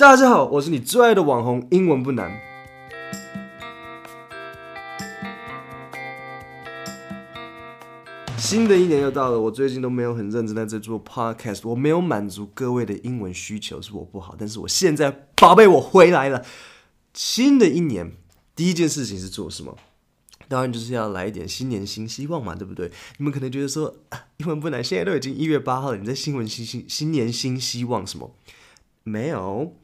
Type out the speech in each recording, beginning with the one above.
大家好，我是你最爱的网红，英文不难。新的一年又到了，我最近都没有很认真的在做 podcast，我没有满足各位的英文需求，是我不好。但是我现在，宝贝，我回来了。新的一年，第一件事情是做什么？当然就是要来一点新年新希望嘛，对不对？你们可能觉得说，英文不难，现在都已经一月八号了，你在新闻新新新年新希望什么？没有，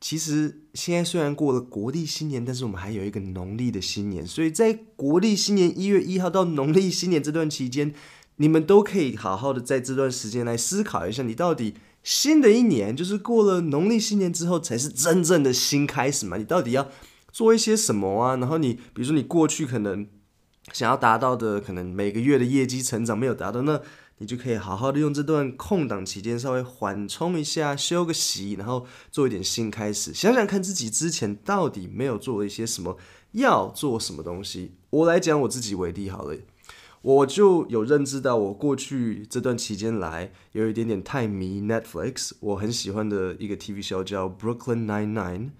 其实现在虽然过了国历新年，但是我们还有一个农历的新年，所以在国历新年一月一号到农历新年这段期间，你们都可以好好的在这段时间来思考一下，你到底新的一年就是过了农历新年之后才是真正的新开始嘛？你到底要做一些什么啊？然后你比如说你过去可能想要达到的，可能每个月的业绩成长没有达到，那你就可以好好的用这段空档期间稍微缓冲一下，休个息，然后做一点新开始。想想看自己之前到底没有做了一些什么，要做什么东西。我来讲我自己为例好了，我就有认知到我过去这段期间来有一点点太迷 Netflix，我很喜欢的一个 TV show 叫 Brooklyn Nine-Nine，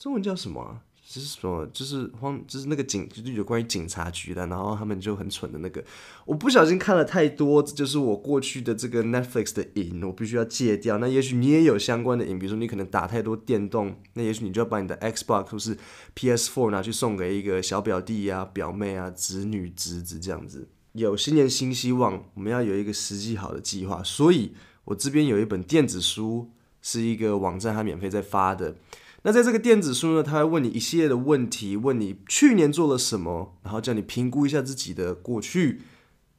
中文叫什么？就是说，就是荒，就是那个警，就是有关于警察局的，然后他们就很蠢的那个。我不小心看了太多，这就是我过去的这个 Netflix 的瘾，我必须要戒掉。那也许你也有相关的瘾，比如说你可能打太多电动，那也许你就要把你的 Xbox 或是 PS4 拿去送给一个小表弟啊、表妹啊、侄女、侄子这样子。有新年新希望，我们要有一个实际好的计划。所以我这边有一本电子书，是一个网站，它免费在发的。那在这个电子书呢，他会问你一系列的问题，问你去年做了什么，然后叫你评估一下自己的过去，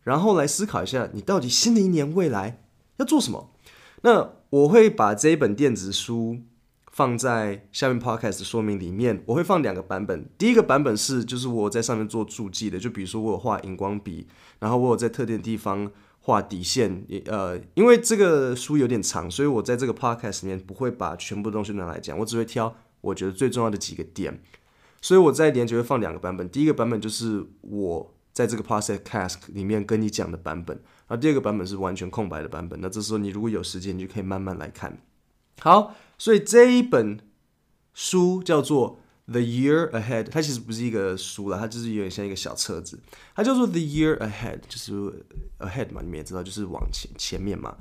然后来思考一下你到底新的一年未来要做什么。那我会把这一本电子书放在下面 podcast 的说明里面，我会放两个版本。第一个版本是就是我在上面做注记的，就比如说我有画荧光笔，然后我有在特定地方。画底线，呃，因为这个书有点长，所以我在这个 podcast 里面不会把全部东西拿来讲，我只会挑我觉得最重要的几个点。所以我在连结会放两个版本，第一个版本就是我在这个 podcast 里面跟你讲的版本，然后第二个版本是完全空白的版本。那这时候你如果有时间，你就可以慢慢来看。好，所以这一本书叫做。The Year Ahead，它其实不是一个书了，它就是有点像一个小册子。它叫做 The Year Ahead，就是 Ahead 嘛，你们也知道，就是往前前面嘛。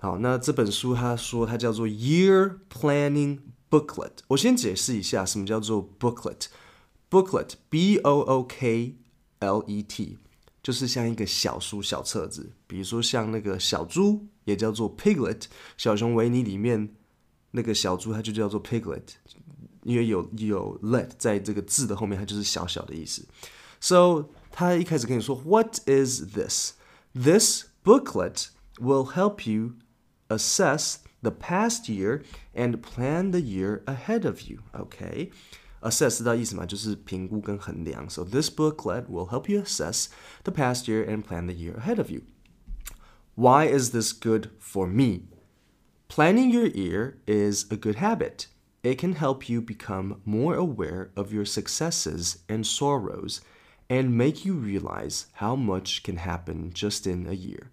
好，那这本书它说它叫做 Year Planning Booklet。我先解释一下什么叫做 Booklet。Booklet，B O O K L E T，就是像一个小书、小册子。比如说像那个小猪，也叫做 Piglet，小熊维尼里面那个小猪，它就叫做 Piglet。因为有有 let 在这个字的后面，它就是小小的意思。So 他一开始跟你说，What is this? This booklet will help you assess the past year and plan the year ahead of you. Okay? Assess 知道意思吗？就是评估跟衡量。So this booklet will help you assess the past year and plan the year ahead of you. Why is this good for me? Planning your year is a good habit. It can help you become more aware of your successes and sorrows and make you realize how much can happen just in a year.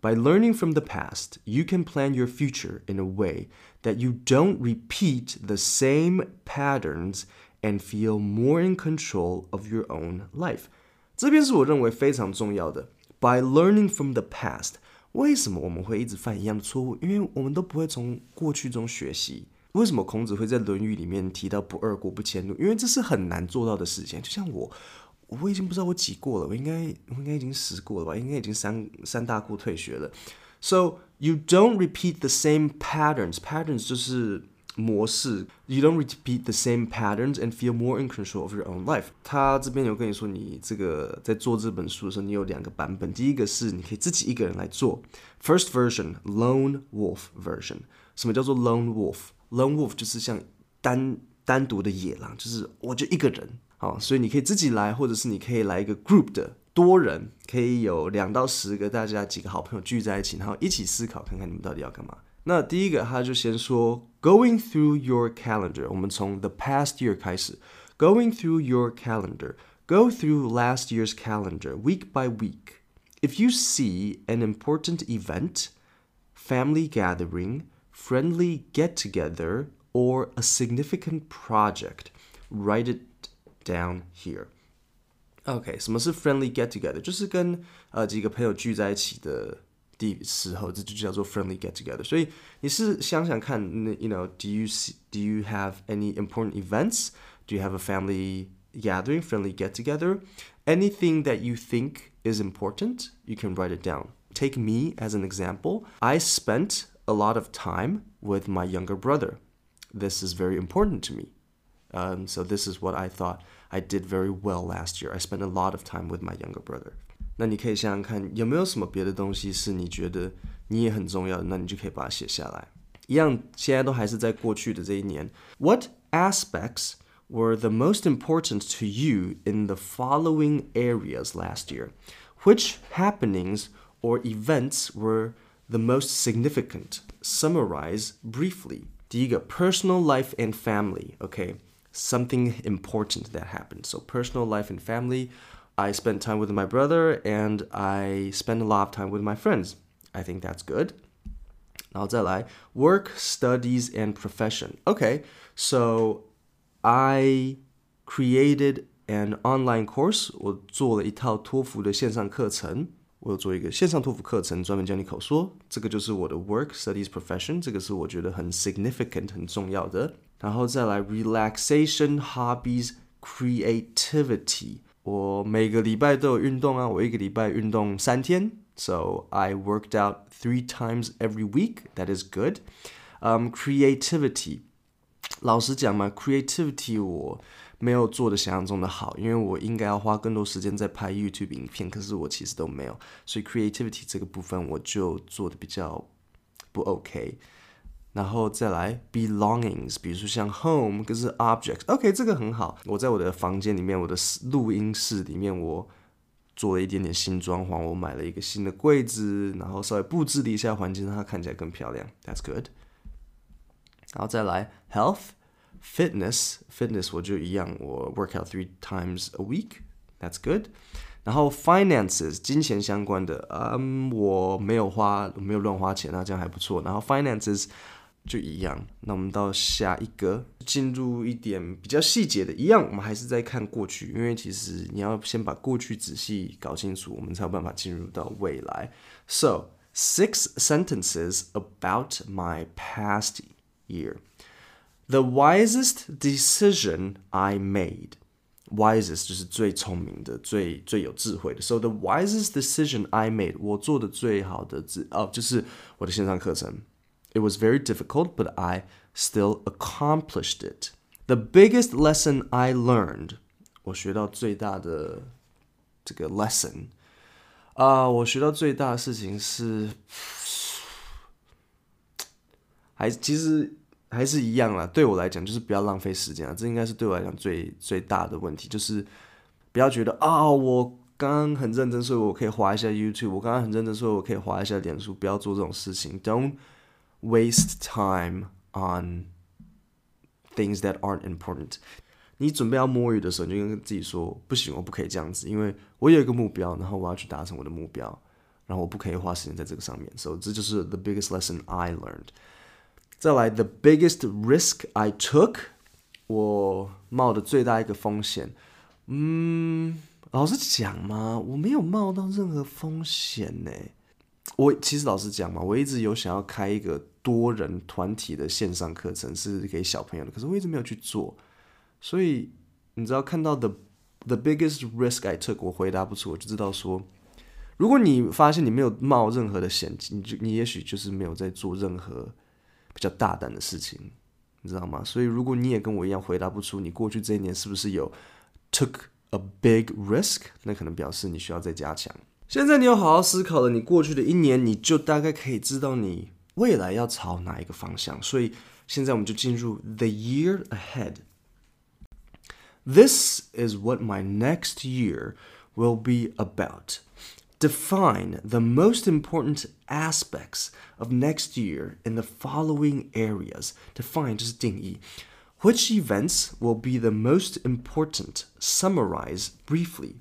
By learning from the past, you can plan your future in a way that you don't repeat the same patterns and feel more in control of your own life. 这边是我认为非常重要的。By learning from the past，为什么我们会一直犯一样的错误？因为我们都不会从过去中学习。 为什么孔子会在《论语》里面提到“不二过，不迁怒”？因为这是很难做到的事情。就像我，我已经不知道我几过了，我应该我应该已经十过了吧？应该已经三三大过退学了。So you don't repeat the same patterns. Patterns 就是模式。You don't repeat the same patterns and feel more in control of your own life. 他这边有跟你说，你这个在做这本书的时候，你有两个版本。第一个是你可以自己一个人来做，First version, lone wolf version。什么叫做 lone wolf？wolf？Lone wolf 就是像单单独的野狼，就是我就一个人，好，所以你可以自己来，或者是你可以来一个 group 的多人，可以有两到十个，大家几个好朋友聚在一起，然后一起思考，看看你们到底要干嘛。那第一个他就先说，Going through your calendar，我们从 the past year 开始，Going through your calendar，Go through last year's calendar week by week. If you see an important event, family gathering, friendly get together or a significant project. Write it down here. OK，什么是 friendly get together？就是跟呃几个朋友聚在一起的的时候，这就叫做 friendly get together。所以你是想想看，you know，do you see, do you have any important events? Do you have a family gathering, friendly get together? Anything that you think is important, you can write it down. Take me as an example. I spent a lot of time with my younger brother. This is very important to me. Um, so this is what I thought I did very well last year. I spent a lot of time with my younger brother. 那你可以想想看，有没有什么别的东西是你觉得你也很重要的？那你就可以把它写下来。一样，现在都还是在过去的这一年。What aspects were the most important to you in the following areas last year? Which happenings or events were the most significant? Summarize briefly. 第一个，personal life and family. Okay, something important that happened. So personal life and family. I spent time with my brother and I spent a lot of time with my friends. I think that's good. 然后再来 work, studies, and profession. Okay, so I created an online course. 我做了一套托福的线上课程。 我有做一个线上托福课程，专门教你口说。这个就是我的 work, studies, profession。这个是我觉得很 significant 很重要的。然后再来 relaxation, hobbies, creativity。我每个礼拜都有运动啊，我一个礼拜运动三天，so I worked out three times every week. That is good. Um, creativity，老实讲嘛，creativity 我 没有做的想象中的好，因为我应该要花更多时间在拍 YouTube 影片，可是我其实都没有，所以 creativity 这个部分我就做的比较不 OK。然后再来 belongings，比如说像 home，可是 objects，OK，这个很好。我在我的房间里面，我的录音室里面，我做了一点点新装潢，我买了一个新的柜子，然后稍微布置了一下环境，让它看起来更漂亮。That's good。然后再来 health health，fitness，fitness 我就一样，我 work out three times a week。That's good。然后 finances，金钱相关的，嗯，我没有花，没有乱花钱，那这样还不错。然后 finances。就一样，那我们到下一个，进入一点比较细节的，一样，我们还是在看过去，因为其实你要先把过去仔细搞清楚，我们才有办法进入到未来。So six sentences about my past year. The wisest decision I made. Wisest 就是最聪明的，最最有智慧的。So the wisest decision I made，我做的最好的智哦，就是我的线上课程。It was very difficult, but I still accomplished it. The biggest lesson I learned，我学到最大的这个 lesson 啊，uh, 我学到最大的事情是，还其实 还是一样啦。对我来讲，就是不要浪费时间啊，这应该是对我来讲最最大的问题，就是不要觉得啊，我刚刚很认真，所以我可以划一下 YouTube，我刚刚很认真，所以我可以划一下脸书，不要做这种事情。Don't waste time on things that aren't important。你准备要摸鱼的时候，你就跟自己说：“不行，我不可以这样子，因为我有一个目标，然后我要去达成我的目标，然后我不可以花时间在这个上面。”所以这就是 the biggest lesson I learned。再来，the biggest risk I took，我冒的最大一个风险。嗯，老实讲嘛，我没有冒到任何风险呢。我其实老实讲嘛，我一直有想要开一个多人团体的线上课程，是给小朋友的，可是我一直没有去做。所以你知道，看到 the the biggest risk I took，我回答不出，我就知道说，如果你发现你没有冒任何的险，你就你也许就是没有在做任何比较大胆的事情，你知道吗？所以如果你也跟我一样回答不出，你过去这一年是不是有 took a big risk，那可能表示你需要再加强。现在你有好好思考了，你过去的一年，你就大概可以知道你未来要朝哪一个方向。所以现在我们就进入 the year ahead. This is what my next year will be about. Define the most important aspects of next year in the following areas. Define 就是定义。Which events will be the most important? Summarize briefly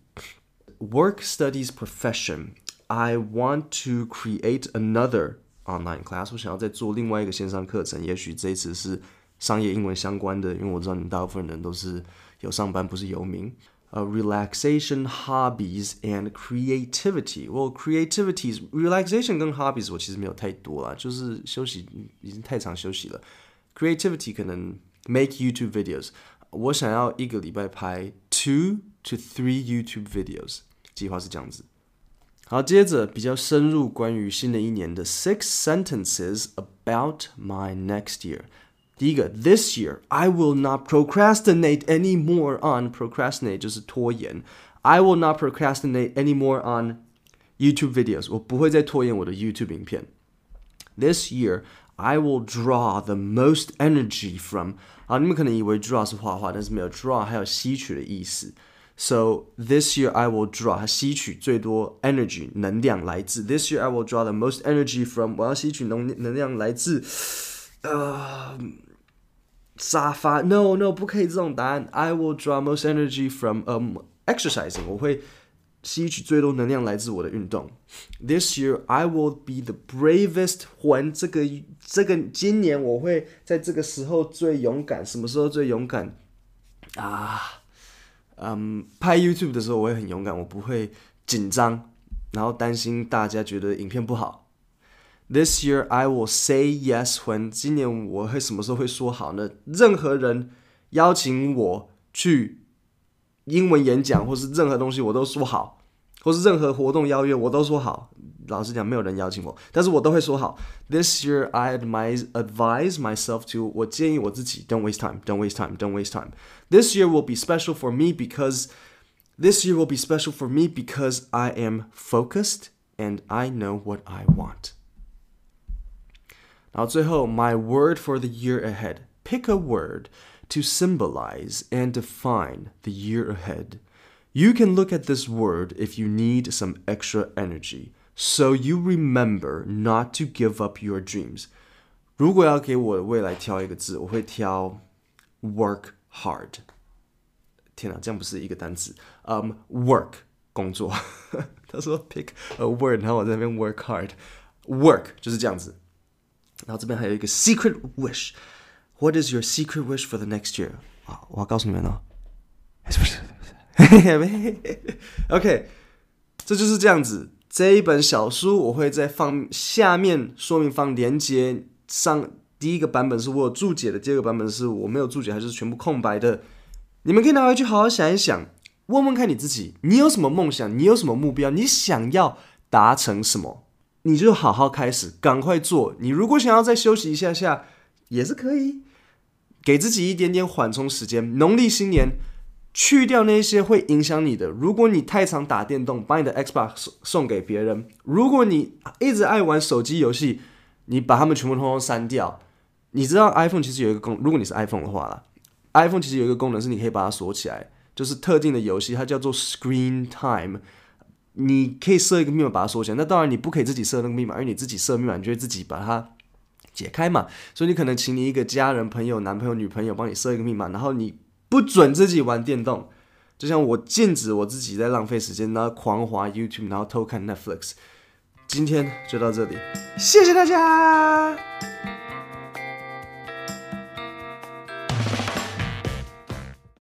work studies profession. I want to create another online class. 我想要再做另外一个线上课程，也许这一次是 商业英文相关的，因为我知道你们大部分人都是有上班，不是游民。 呃、uh,，relaxation, hobbies and creativity. Well, creativity, relaxation 跟 hobbies 我其实没有太多啦，就是休息已经太常休息了。Creativity 可能 make YouTube videos，我想要一个礼拜拍 two to three YouTube videos，计划是这样子。好，接着比较深入关于新的一年的 six sentences about my next year。 第一个，This year I will not procrastinate anymore on procrastinate 就是拖延。I will not procrastinate anymore on YouTube videos。我不会再拖延我的 YouTube 影片。This year I will draw the most energy from。啊，你们可能以为 draw 是画画，但是没有 draw 还有吸取的意思。So this year I will draw，它吸取最多 energy 能量来自。This year I will draw the most energy from。我要吸取能能量来自，呃。 沙发？No No，不可以这种答案。I will draw most energy from um exercising。我会吸取最多能量来自我的运动。This year I will be the bravest one。这个这个今年我会在这个时候最勇敢。什么时候最勇敢？啊，嗯，拍 YouTube 的时候我会很勇敢，我不会紧张，然后担心大家觉得影片不好。This year I will say yes when 今年我会什么时候会说好呢？任何人邀请我去英文演讲，或是任何东西我都说好，或是任何活动邀约我都说好。老实讲，没有人邀请我，但是我都会说好。This year I advise advise myself to 我建议我自己 don't waste time, don't waste time, don't waste time. This year will be special for me because this year will be special for me because I am focused and I know what I want. 然后最后，my word for the year ahead. Pick a word to symbolize and define the year ahead. You can look at this word if you need some extra energy, so you remember not to give up your dreams. 如果要给我的未来挑一个字，我会挑 work hard。天哪，这样不是一个单词。嗯、um,，work 工作。他说 pick a word，然后我在那边 work hard。work 就是这样子。 然后这边还有一个 secret wish。What is your secret wish for the next year？啊，我要告诉你们哦，是 不是？OK，这就是这样子。这一本小书我会在放下面说明放连接上。第一个版本是我有注解的，第二个版本是我没有注解，还是全部空白的。你们可以拿回去好好想一想，问问看你自己，你有什么梦想？你有什么目标？你想要达成什么？你就好好开始，赶快做。你如果想要再休息一下下，也是可以，给自己一点点缓冲时间。农历新年，去掉那些会影响你的。如果你太常打电动，把你的 Xbox 送给别人；如果你一直爱玩手机游戏，你把它们全部通通删掉。你知道 iPhone 其实有一个功，如果你是 iPhone 的话啦，iPhone 其实有一个功能是你可以把它锁起来，就是特定的游戏，它叫做 Screen Time。你可以设一个密码把它锁起来，那当然你不可以自己设那个密码，因为你自己设密码，你就会自己把它解开嘛。所以你可能请你一个家人、朋友、男朋友、女朋友帮你设一个密码，然后你不准自己玩电动，就像我禁止我自己在浪费时间，然后狂滑 YouTube，然后偷看 Netflix。今天就到这里，谢谢大家。